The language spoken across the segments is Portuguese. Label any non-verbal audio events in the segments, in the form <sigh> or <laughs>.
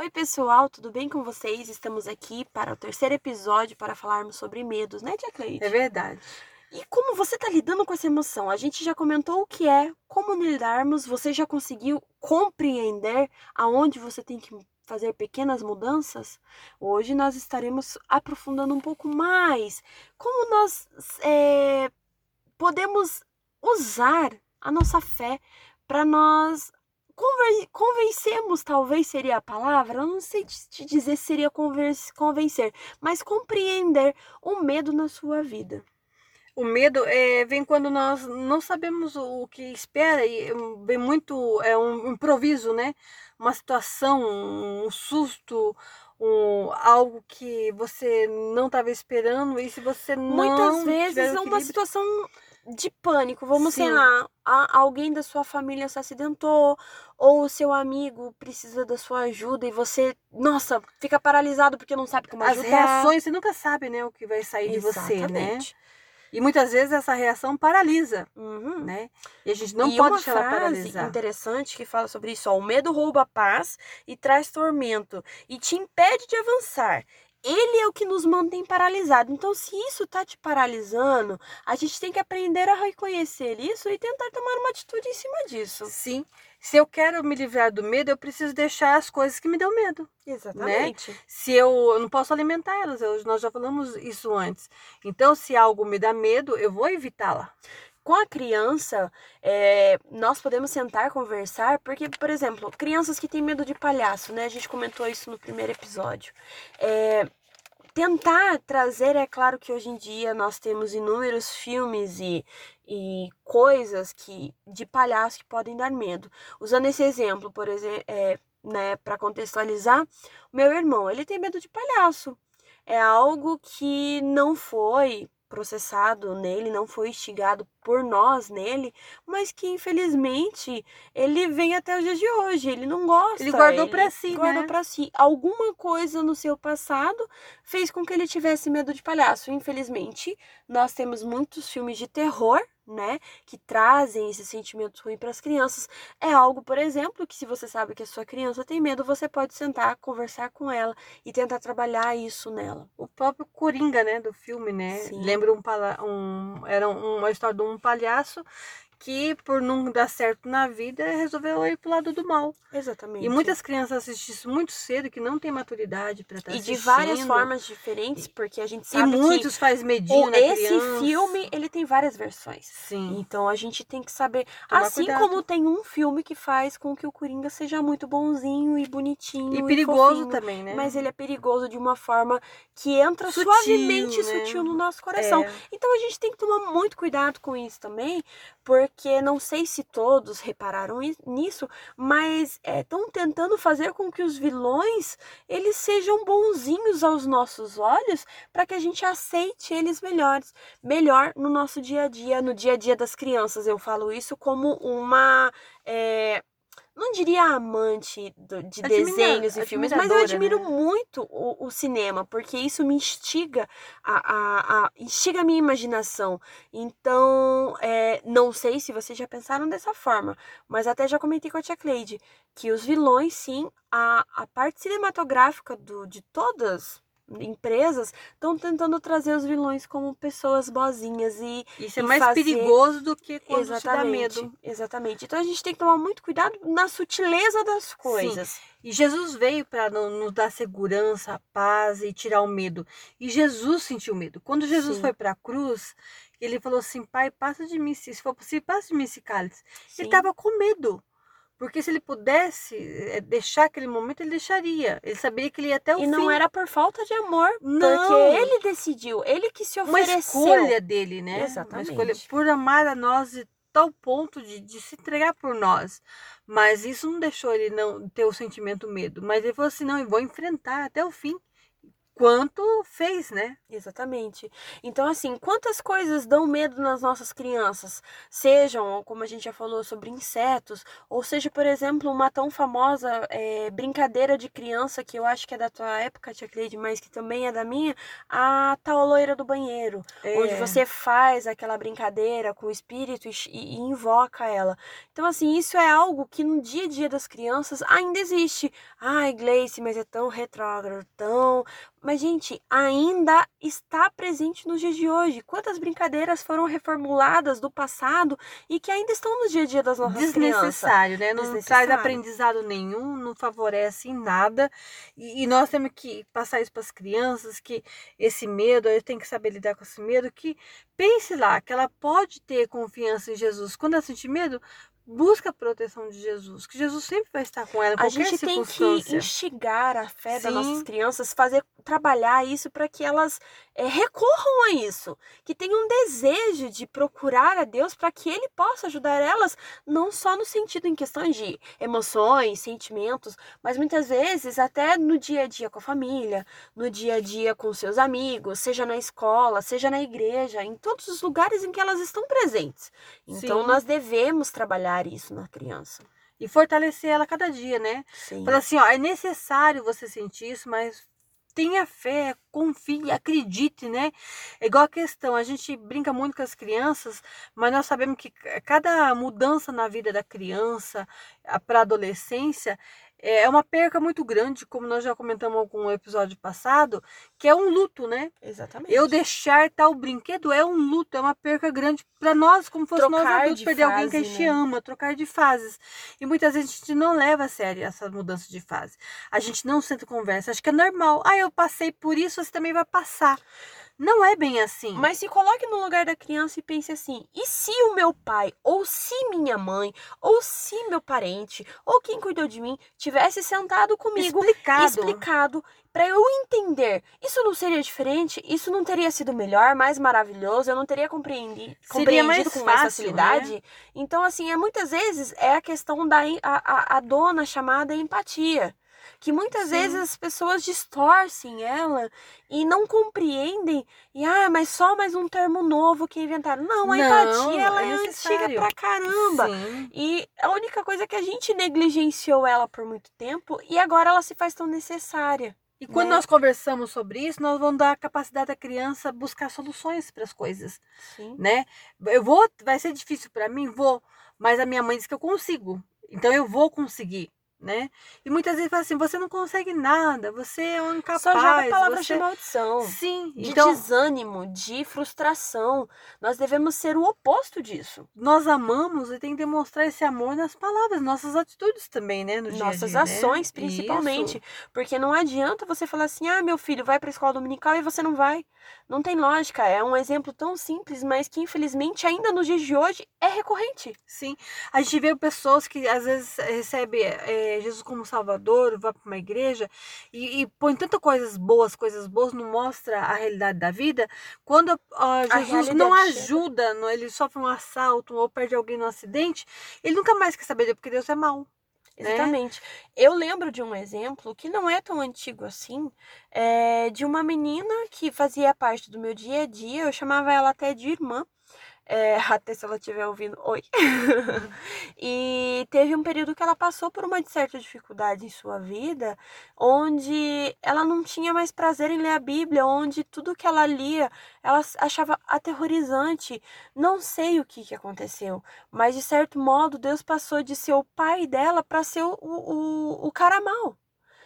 Oi, pessoal, tudo bem com vocês? Estamos aqui para o terceiro episódio para falarmos sobre medos, né, Tia Cleide? É verdade. E como você está lidando com essa emoção? A gente já comentou o que é, como lidarmos, você já conseguiu compreender aonde você tem que fazer pequenas mudanças? Hoje nós estaremos aprofundando um pouco mais como nós é, podemos usar a nossa fé para nós convencemos, talvez seria a palavra, eu não sei te dizer se seria convencer, mas compreender o medo na sua vida. O medo é, vem quando nós não sabemos o, que espera e vem muito é um improviso, né? Uma situação, um susto, um, algo que você não estava esperando e se você não muitas vezes é uma situação de pânico. Vamos, Sim. sei lá, alguém da sua família se acidentou, ou o seu amigo precisa da sua ajuda e você, nossa, fica paralisado porque não sabe como As ajudar. As reações, você nunca sabe, né, o que vai sair Exatamente. de você, né? E muitas vezes essa reação paralisa, uhum. né? E a gente não e pode uma deixar ela frase interessante que fala sobre isso, ó, o medo rouba a paz e traz tormento e te impede de avançar ele é o que nos mantém paralisado. Então, se isso está te paralisando, a gente tem que aprender a reconhecer isso e tentar tomar uma atitude em cima disso. Sim. Se eu quero me livrar do medo, eu preciso deixar as coisas que me dão medo. Né? Exatamente. Né? Se eu, eu não posso alimentar elas, eu, nós já falamos isso antes. Então, se algo me dá medo, eu vou evitá-la com a criança, é, nós podemos sentar, conversar, porque, por exemplo, crianças que têm medo de palhaço, né? A gente comentou isso no primeiro episódio. É, tentar trazer, é claro que hoje em dia nós temos inúmeros filmes e, e coisas que de palhaço que podem dar medo. Usando esse exemplo, por exemplo, é, né, para contextualizar, meu irmão, ele tem medo de palhaço. É algo que não foi processado nele, não foi instigado por nós nele, mas que infelizmente ele vem até os dias de hoje. Ele não gosta. Ele guardou para si, guardou né? para si. Alguma coisa no seu passado fez com que ele tivesse medo de palhaço. Infelizmente, nós temos muitos filmes de terror né, que trazem esses sentimentos ruins para as crianças, é algo, por exemplo, que se você sabe que a sua criança tem medo, você pode sentar, conversar com ela e tentar trabalhar isso nela. O próprio Coringa, né, do filme, né, Sim. lembra um, um era uma história de um palhaço que por não dar certo na vida resolveu ir pro lado do mal. Exatamente. E muitas crianças assistem isso muito cedo que não tem maturidade para estar tá E assistindo. de várias formas diferentes, porque a gente sabe e muitos que faz medinho na esse criança. filme, ele tem várias versões. Sim. Então a gente tem que saber, Tomar assim cuidado. como tem um filme que faz com que o Coringa seja muito bonzinho e bonitinho e e perigoso fofinho, também, né? Mas ele é perigoso de uma forma que entra Sutil, suavemente né? sutil no nosso coração. É. Então a gente tem que tomar muito cuidado com isso também, porque não sei se todos repararam nisso, mas estão é, tentando fazer com que os vilões eles sejam bonzinhos aos nossos olhos para que a gente aceite eles melhores, melhor no nosso dia a dia, no dia a dia das crianças. Eu falo isso como uma é, não diria amante do, de Admira, desenhos e filmes, mas eu admiro né? muito o, o, cinema, porque isso me instiga a, a, a instiga a minha imaginação. Então, é, não sei se vocês já pensaram dessa forma, mas até já comentei com a tia Cleide que os vilões, sim, a, a parte cinematográfica do, de todas empresas estão tentando trazer os vilões como pessoas boazinhas e isso é mais fazer... perigoso do que quando exatamente, te dá medo. Exatamente. Então a gente tem que tomar muito cuidado na sutileza das coisas. Sim. E Jesus veio para nos dar segurança, paz e tirar o medo. E Jesus sentiu medo. Quando Jesus Sim. foi para a cruz, ele falou assim: Pai, passa de mim, se for possível, passa de mim esse cálice. Sim. Ele estava com medo. Porque se ele pudesse eh, deixar aquele momento, ele deixaria. Ele saberia que ele ia até o e fim. não era por falta de amor, Não. porque ele decidiu, ele que se uma ofereceu. escolha dele, né? Exatamente. Uma escolha por amar a nós de tal ponto de, de se entregar por nós. Mas isso não deixou ele não ter o sentimento medo. Mas ele falou assim: não, eu vou enfrentar até o fim. Quanto fez, né? Exatamente. Então, assim, quantas coisas dão medo nas nossas crianças? Sejam, como a gente já falou, sobre insetos, ou seja, por exemplo, uma tão famosa é, brincadeira de criança que eu acho que é da tua época, Tia Cleide, mas que também é da minha, a tal loira do banheiro. É. Onde você faz aquela brincadeira com o espírito e, e, invoca ela. Então, assim, isso é algo que no dia a dia das crianças ainda existe. Ai, Gleice, mas é tão retrógrado, tão mas, gente, ainda está presente nos dias de hoje. Quantas brincadeiras foram reformuladas do passado e que ainda estão no dia a dia das nossas Desnecessário, crianças? né? Não Desnecessário. traz aprendizado nenhum, não favorece em nada. E, e nós temos que passar isso para as crianças, que esse medo, eu tenho que saber lidar com esse medo, que pense lá, que ela pode ter confiança em Jesus. Quando ela sentir medo, busca a proteção de Jesus, que Jesus sempre vai estar com ela em A gente tem que instigar a fé Sim. das nossas crianças, fazer trabalhar isso para que elas é, recorram a isso, que tenham um desejo de procurar a Deus para que Ele possa ajudar elas, não só no sentido em questão de emoções, sentimentos, mas muitas vezes até no dia a dia com a família, no dia a dia com seus amigos, seja na escola, seja na igreja, em todos os lugares em que elas estão presentes. Então Sim. nós devemos trabalhar isso na criança. E fortalecer ela cada dia, né? Sim. Falar assim, ó, é necessário você sentir isso, mas tenha fé, confie, acredite, né? É igual a questão, a gente brinca muito com as crianças, mas nós sabemos que cada mudança na vida da criança para adolescência é, é uma perca muito grande, como nós já comentamos em algum episódio passado, que é um luto, né? Exatamente. Eu deixar tal brinquedo é um luto, é uma perca grande para nós, como fosse trocar nós adultos perder fase, alguém que a gente né? ama, trocar de fases. E muitas vezes a gente não leva a sério essa mudança de fase. A gente não senta conversa, acho que é normal. Ah, eu passei por isso, você também vai passar. Não é bem assim. Mas se coloque no lugar da criança e pense assim: e se o meu pai, ou se minha mãe, ou se meu parente, ou quem cuidou de mim, tivesse sentado comigo, explicado, explicado para eu entender, isso não seria diferente? Isso não teria sido melhor, mais maravilhoso? Eu não teria compreendido, compreendido mais com mais facilidade? Né? Então, assim, é muitas vezes é a questão da a, a, a dona chamada empatia que muitas Sim. vezes as pessoas distorcem ela e não compreendem. E ah, mas só mais um termo novo que inventaram. Não, a não, empatia ela é, é antiga pra caramba. Sim. E a única coisa é que a gente negligenciou ela por muito tempo e agora ela se faz tão necessária. E quando né? nós conversamos sobre isso, nós vamos dar a capacidade da criança buscar soluções para as coisas, Sim. né? Eu vou, vai ser difícil para mim, vou, mas a minha mãe disse que eu consigo. Então eu vou conseguir né? E muitas vezes fala assim, você não consegue nada, você é um incapaz. Só joga palavras você... de maldição. Sim. De então... desânimo, de frustração. Nós devemos ser o oposto disso. Nós amamos e tem que demonstrar esse amor nas palavras, nossas atitudes também, né? No Nossas dia -dia, né? ações, né? principalmente. Isso. Porque não adianta você falar assim, ah, meu filho vai para a escola dominical e você não vai. Não tem lógica. É um exemplo tão simples, mas que infelizmente ainda nos dias de hoje é recorrente. Sim. A gente vê pessoas que às vezes recebem... É, Jesus como Salvador, vá para uma igreja e, e, põe tantas coisas boas, coisas boas, não mostra a realidade da vida, quando uh, Jesus não ajuda, não, ele sofre um assalto ou perde alguém no acidente, ele nunca mais quer saber, porque Deus é mau. Né? Exatamente. Eu lembro de um exemplo que não é tão antigo assim, é, de uma menina que fazia parte do meu dia a dia, eu chamava ela até de irmã, é, até se ela estiver ouvindo, oi. <laughs> e teve um período que ela passou por uma certa dificuldade em sua vida, onde ela não tinha mais prazer em ler a Bíblia, onde tudo que ela lia ela achava aterrorizante. Não sei o que, que aconteceu, mas de certo modo Deus passou de ser o pai dela para ser o, o, o cara mal.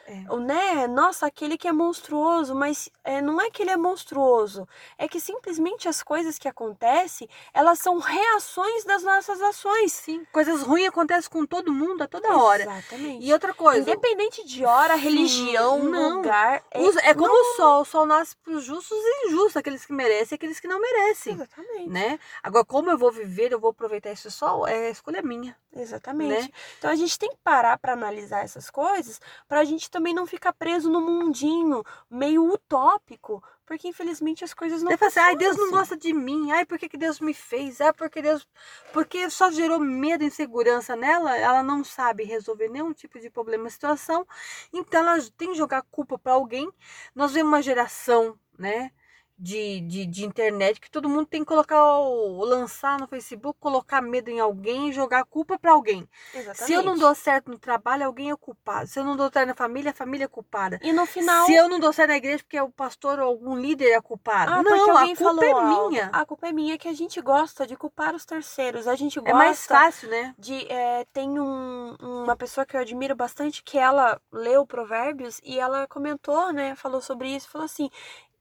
É. Né? Nossa, aquele que é monstruoso, mas é, não é que ele é monstruoso, é que simplesmente as coisas que acontecem, elas são reações das nossas ações. Sim, coisas ruins acontecem com todo mundo a toda hora. Exatamente. E outra coisa, independente de hora, religião, não. lugar, é, é como não. o sol, o sol nasce para os justos e injustos, aqueles que merecem e aqueles que não merecem. Exatamente. Né? Agora como eu vou viver, eu vou aproveitar esse sol, é escolha minha. Exatamente. Né? Então a gente tem que parar para analisar essas coisas, para a gente também não ficar preso no mundinho meio utópico, porque infelizmente as coisas não Deve assim, ai, Deus não assim. gosta de mim. Ai, por que, que Deus me fez? Ai, porque Deus. Porque só gerou medo e insegurança nela. Ela não sabe resolver nenhum tipo de problema, situação. Então ela tem que jogar culpa para alguém. Nós vemos uma geração, né? De, de, de, internet que todo mundo tem que colocar o, lançar no Facebook, colocar medo em alguém e jogar a culpa para alguém. Exatamente. Se eu não dou certo no trabalho, alguém é culpado. Se eu não dou certo na família, a família é culpada. E no final. Se eu não dou certo na igreja, porque é o pastor ou algum líder é culpado. Ah, não, a culpa é algo. minha. A culpa é minha que a gente gosta de culpar os terceiros. A gente gosta. É mais fácil, né? De, é, tem um, uma pessoa que eu admiro bastante que ela leu Provérbios e ela comentou, né? Falou sobre isso, falou assim: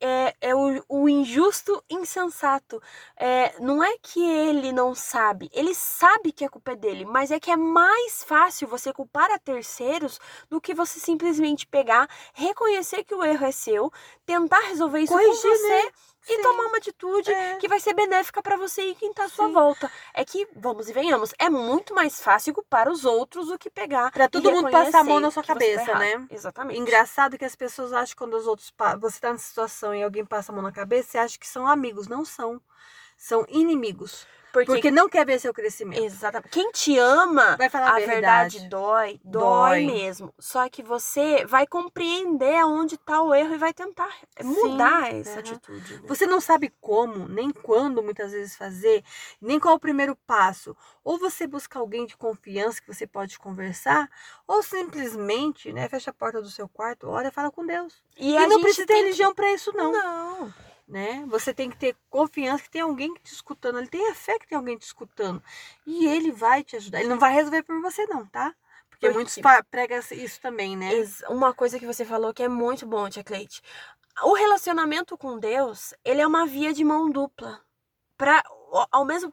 é, é o, o, injusto insensato. É, não é que ele não sabe, ele sabe que a culpa é dele, mas é que é mais fácil você culpar a terceiros do que você simplesmente pegar, reconhecer que o erro é seu, tentar resolver isso Corrigir, com você. Né? E Sim. tomar uma atitude É. que vai ser benéfica para você e quem tá à sua Sim. volta. É que, vamos e venhamos, é muito mais fácil culpar os outros do que pegar. Pra e todo mundo passar a mão na sua tá cabeça, errado. né? Exatamente. Engraçado que as pessoas acham que quando os outros. Você tá nessa situação e alguém passa a mão na cabeça, você acha que são amigos. Não são. São inimigos. Porque, Porque não quer ver seu crescimento. exatamente. Quem te ama, Vai falar a a verdade. verdade. dói, dói, Dói. mesmo. Só que você vai compreender aonde tá o erro e vai tentar mudar Sim, essa aham. atitude. né? Você não sabe como, nem quando muitas vezes fazer, nem qual o primeiro passo. Ou você busca alguém de confiança que você pode conversar, ou simplesmente, né, fecha a porta do seu quarto, ora e fala com Deus. E, E, não precisa ter religião para isso que... não, Não. Né? Você tem que ter confiança que tem alguém te escutando, ele tem a fé que tem alguém te escutando. E ele vai te ajudar. Ele não vai resolver por você não, tá? Porque Porque- muitos pregam isso também, né? Uma coisa que você falou que é muito bom, Tia Cleide. O relacionamento com Deus, ele é uma via de mão dupla. Pra, ao mesmo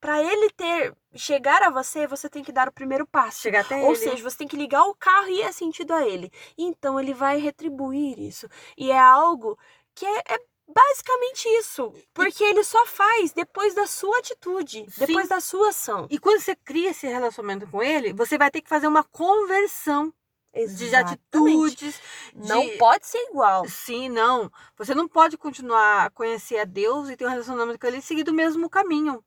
para ele ter chegar a você, você tem que dar o primeiro passo. Chegar até Ou ele. seja, você tem que ligar o carro e ir sentido a ele. Então ele vai retribuir isso. E é algo que é, é basicamente isso. Porque ele só faz depois da sua atitude, Sim. depois da sua ação. E quando você cria esse relacionamento com ele, você vai ter que fazer uma conversão de Exatamente. atitudes. Não de- pode ser igual. Sim, não. Você não pode continuar a conhecer a Deus e ter um relacionamento com ele e seguir do mesmo caminho.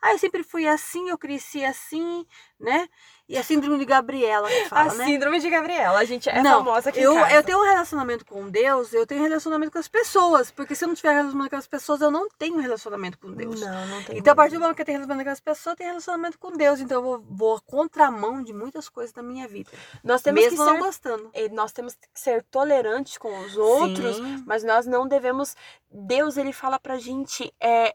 Ah, eu sempre fui assim, eu cresci assim, né? E a síndrome de Gabriela que fala, né? síndrome de Gabriela, a gente é não, famosa aqui eu, eu tenho um relacionamento com Deus, eu tenho um relacionamento com as pessoas. Porque se eu não tiver relacionamento com as pessoas, eu não tenho relacionamento com Deus. Não, não tem. Então, a partir do momento que eu tenho relacionamento com as pessoas, eu tenho relacionamento com Deus. Então, eu vou, vou à contramão de muitas coisas da minha vida. nós temos mesmo que não ser, gostando. nós temos que ser tolerantes com os outros, Sim. mas nós não devemos. Deus ele fala pra gente é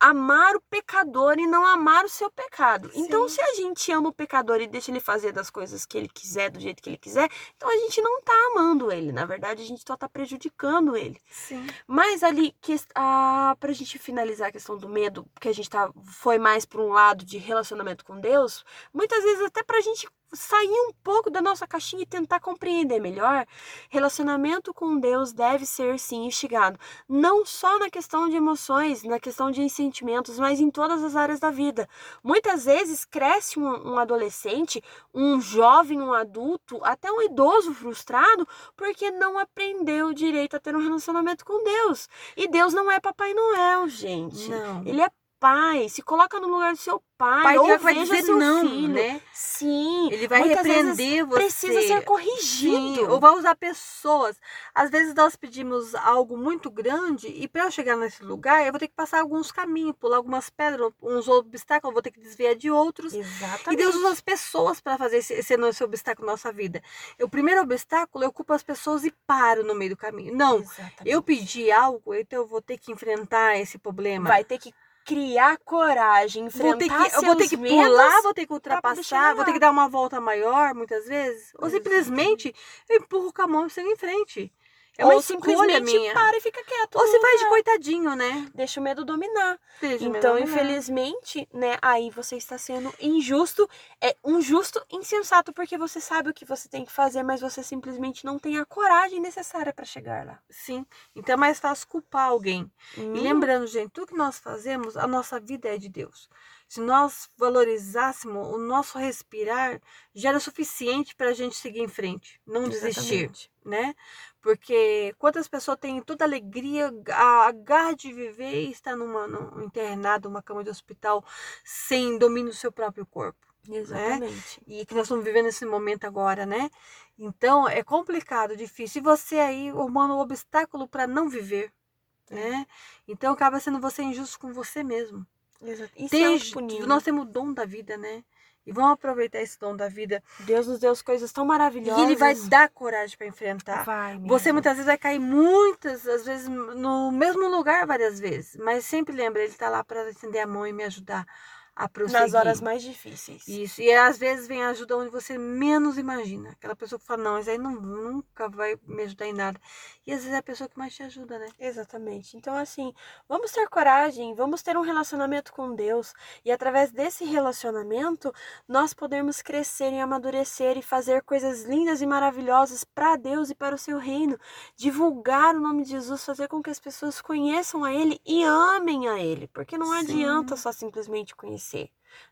amar o pecador e não amar o seu pecado. Então, Sim. se a gente ama o pecador e deixa ele fazer das coisas que ele quiser, do jeito que ele quiser, então a gente não tá amando ele. Na verdade, a gente só tá prejudicando ele. Sim. Mas ali, que, ah, pra gente finalizar a questão do medo, porque a gente tá, foi mais pra um lado de relacionamento com Deus, muitas vezes até pra gente sair um pouco da nossa caixinha e tentar compreender melhor, relacionamento com Deus deve ser sim instigado. Não só na questão de emoções, na questão de sentimentos, mas em todas as áreas da vida. Muitas vezes cresce um, um adolescente, um jovem, um adulto, até um idoso frustrado, porque não aprendeu direito a ter um relacionamento com Deus. E Deus não é Papai Noel, gente. Não. Ele é pai. Se coloca no lugar do seu pai. pai ou vai dizer seu não, filho. né? Sim. Ele vai muitas repreender você. Precisa ser corrigido. Sim, ou vai usar pessoas. Às vezes nós pedimos algo muito grande e para eu chegar nesse lugar eu vou ter que passar alguns caminhos, pular algumas pedras, uns obstáculos, eu vou ter que desviar de outros. Exatamente. E Deus usa as pessoas para fazer esse, esse, esse obstáculo na nossa vida. O primeiro obstáculo eu culpo as pessoas e paro no meio do caminho. Não, Exatamente. eu pedi algo, então eu vou ter que enfrentar esse problema. Vai ter que criar coragem, Vou enfrentar que, eu vou ter seus que medos. pular, vou ter que ultrapassar, vou ter que dar uma volta maior, muitas vezes. Ou Exatamente. simplesmente eu empurro com a mão e sigo em frente. É uma Ou escolha simplesmente minha. para e fica quieto. Ou se faz de lugar. coitadinho, né? Deixa o medo dominar. Seja Então, né? infelizmente, né, aí você está sendo injusto, é um justo insensato, porque você sabe o que você tem que fazer, mas você simplesmente não tem a coragem necessária para chegar lá. Sim. Então é mais fácil culpar alguém. Hum, E lembrando, gente, tudo que nós fazemos, a nossa vida é de Deus. Se nós valorizássemos o nosso respirar, já era suficiente para a gente seguir em frente, não desistir, Exatamente. né? Porque quantas pessoas têm toda a alegria, a garra de viver e estar numa, num internado, numa cama de hospital, sem domínio do seu próprio corpo. Exatamente. E que nós estamos vivendo esse momento agora, né? Então é complicado, difícil. E você aí arrumando um obstáculo para não viver, né? Então acaba sendo você injusto com você mesmo. Exato. E se Tem- autopunindo. nós temos o dom da vida, né? E vamos aproveitar esse dom da vida. Deus nos deu coisas tão E maravilhosas. ele vai dar coragem para enfrentar. Vai, Você muitas vezes vai cair muitas, às vezes no mesmo lugar várias vezes, mas sempre lembra, ele tá lá para estender a mão e me ajudar a prosseguir. Nas horas mais difíceis. Isso, e às vezes vem ajuda onde você menos imagina. Aquela pessoa que fala, não, isso aí não, nunca vai me ajudar em nada. E às vezes é a pessoa que mais te ajuda, né? Exatamente. Então, assim, vamos ter coragem, vamos ter um relacionamento com Deus. E através desse relacionamento, nós podemos crescer e amadurecer e fazer coisas lindas e maravilhosas para Deus e para o seu reino. Divulgar o nome de Jesus, fazer com que as pessoas conheçam a Ele e amem a Ele. Porque não Sim. adianta só simplesmente conhecer.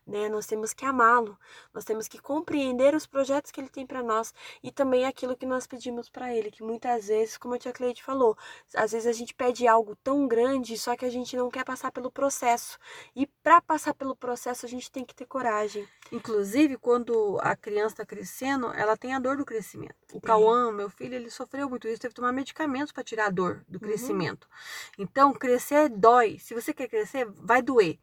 Né? Nós temos que amá-lo, nós temos que compreender os projetos que ele tem para nós e também aquilo que nós pedimos para ele, que muitas vezes, como a tia Cleide falou, às vezes a gente pede algo tão grande, só que a gente não quer passar pelo processo. E para passar pelo processo, a gente tem que ter coragem. Inclusive, quando a criança está crescendo, ela tem a dor do crescimento. O. Cauã, meu filho, ele sofreu muito isso, teve que tomar medicamentos para tirar a dor do crescimento. Então, crescer dói. Se você quer crescer, vai doer.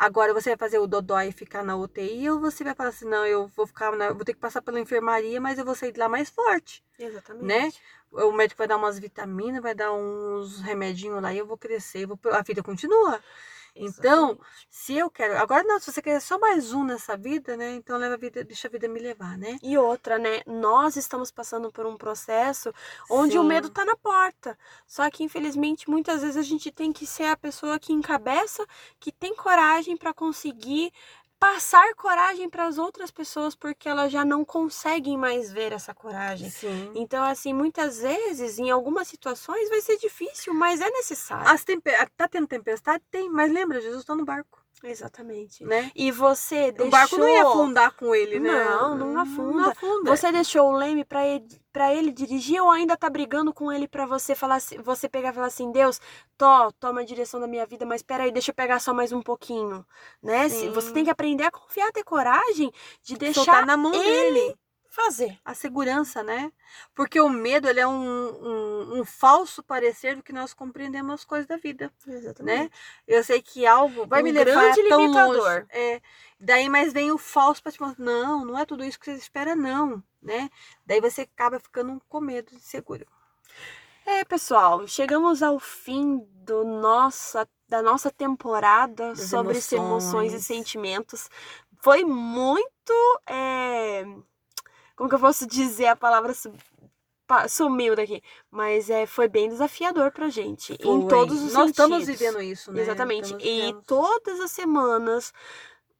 Agora você vai fazer o dodói e ficar na UTI ou você vai falar assim, não, eu vou ficar, na- vou ter que passar pela enfermaria, mas eu vou sair de lá mais forte. Exatamente. Né? O médico vai dar umas vitaminas, vai dar uns remedinhos lá e eu vou crescer, vou- a vida continua. Então, se eu quero. Agora não, se você quer só mais um nessa vida, né? Então leva a vida, deixa a vida me levar, né? E outra, né? Nós estamos passando por um processo onde o Sim. medo tá na porta. Só que, infelizmente, muitas vezes a gente tem que ser a pessoa que encabeça, que tem coragem para conseguir passar coragem para as outras pessoas, porque elas já não conseguem mais ver essa coragem. Sim. Então, assim, muitas vezes, em algumas situações, vai ser difícil, mas é necessário. As tempe... Tá tendo tempestade? Tem, mas lembra, Jesus tá no barco, Exatamente. né? E você deixou... O barco não ia afundar com ele, né? Não, não afunda. Não afunda. Você deixou o Leme pra ele, pra ele dirigir ou ainda tá brigando com ele pra você falar você pegar e falar assim, Deus, tô, toma a direção da minha vida, mas peraí, deixa eu pegar só mais um pouquinho, né? Sim. Você tem que aprender a confiar, ter coragem de Soltar deixar na mão ele dele. Fazer. A segurança, né? Porque o medo, ele é um, um, um falso parecer do que nós compreendemos as coisas da vida. Exatamente. né? Eu sei que algo vai Um me levar grande tão limitador. longe. É, daí, mas vem o falso para te mostrar, não, não é tudo isso que você espera, não, né? Daí você acaba ficando com medo de seguro. É, pessoal, chegamos ao fim do nossa, da nossa temporada Das sobre emoções. emoções e sentimentos. Foi muito. é, Como que eu posso dizer a palavra su- pa- sumiu daqui? Mas é, foi bem desafiador pra gente. Em Foi. todos os Nós sentidos. estamos vivendo isso, né? Exatamente. E todas as semanas,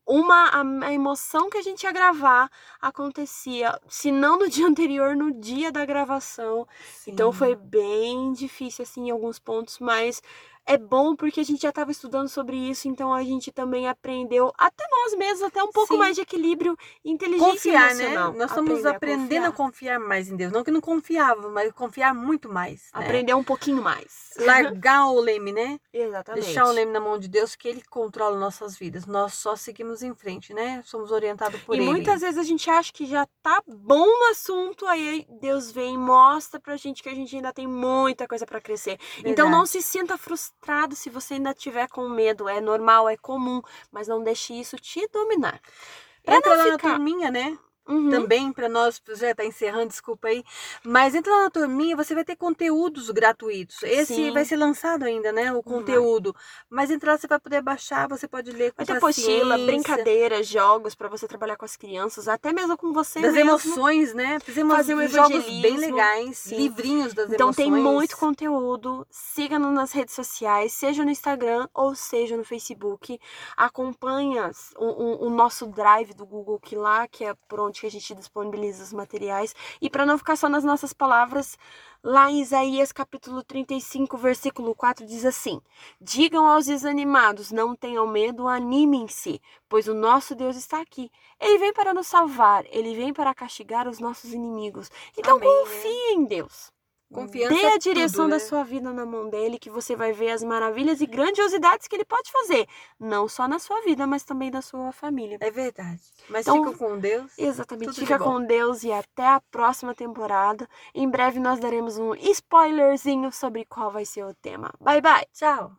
uma a, a emoção que a gente ia gravar acontecia, se não no dia <laughs> anterior, no dia da gravação. Então Sim. foi bem difícil assim em alguns pontos, mas é bom porque a gente já estava estudando sobre isso, então a gente também aprendeu até nós mesmos até um pouco Sim. mais de equilíbrio e inteligência Confiar, né? emocional. Nós estamos aprendendo a confiar. mais em Deus. Não que não confiava, mas confiar muito mais. né? Aprender um pouquinho mais. Largar o leme, né? <laughs> Exatamente. Deixar o leme na mão de Deus, que Ele controla nossas vidas. Nós só seguimos em frente, né? Somos orientados por e Ele. muitas vezes a gente acha que já tá bom no assunto, aí Deus vem e mostra pra gente que a gente ainda tem muita coisa pra crescer. Então Verdade. não se sinta frustrado se você ainda tiver com medo. É normal, é comum, mas não deixe isso te dominar. Pra Entra não lá ficar- na turminha, né? Uhum. Também para nós, já tá encerrando, desculpa aí. Mas entra lá na turminha, você vai ter conteúdos gratuitos. Esse Sim. vai ser lançado ainda, né? O conteúdo. Mas entra lá, você vai poder baixar, você pode ler com ter apostila, brincadeiras, jogos pra você trabalhar com as crianças, até mesmo com você Das mesmo. emoções, né? Fizemos Fazer um jogos bem legais, Sim. livrinhos das Então emoções. tem muito conteúdo. Siga-nos nas redes sociais, seja no Instagram ou seja no Facebook. Acompanha o, o- o nosso drive do Google que lá, que é por onde que a gente disponibiliza os materiais. E para não ficar só nas nossas palavras, lá em Isaías capítulo 35, versículo 4 diz assim: Digam aos desanimados, não tenham medo, animem-se, pois o nosso Deus está aqui. Ele vem para nos salvar, ele vem para castigar os nossos inimigos. Então Amém, confie em Deus. Confiança Dê é a direção tudo, da né? sua vida na mão dele, que você vai ver as maravilhas e grandiosidades que ele pode fazer. Não só na sua vida, mas também na sua família. É verdade. Mas Então, fica com Deus. Exatamente. Tudo de Fica bom. com Deus e até a próxima temporada. Em breve nós daremos um spoilerzinho sobre qual vai ser o tema. Bye, bye! Tchau.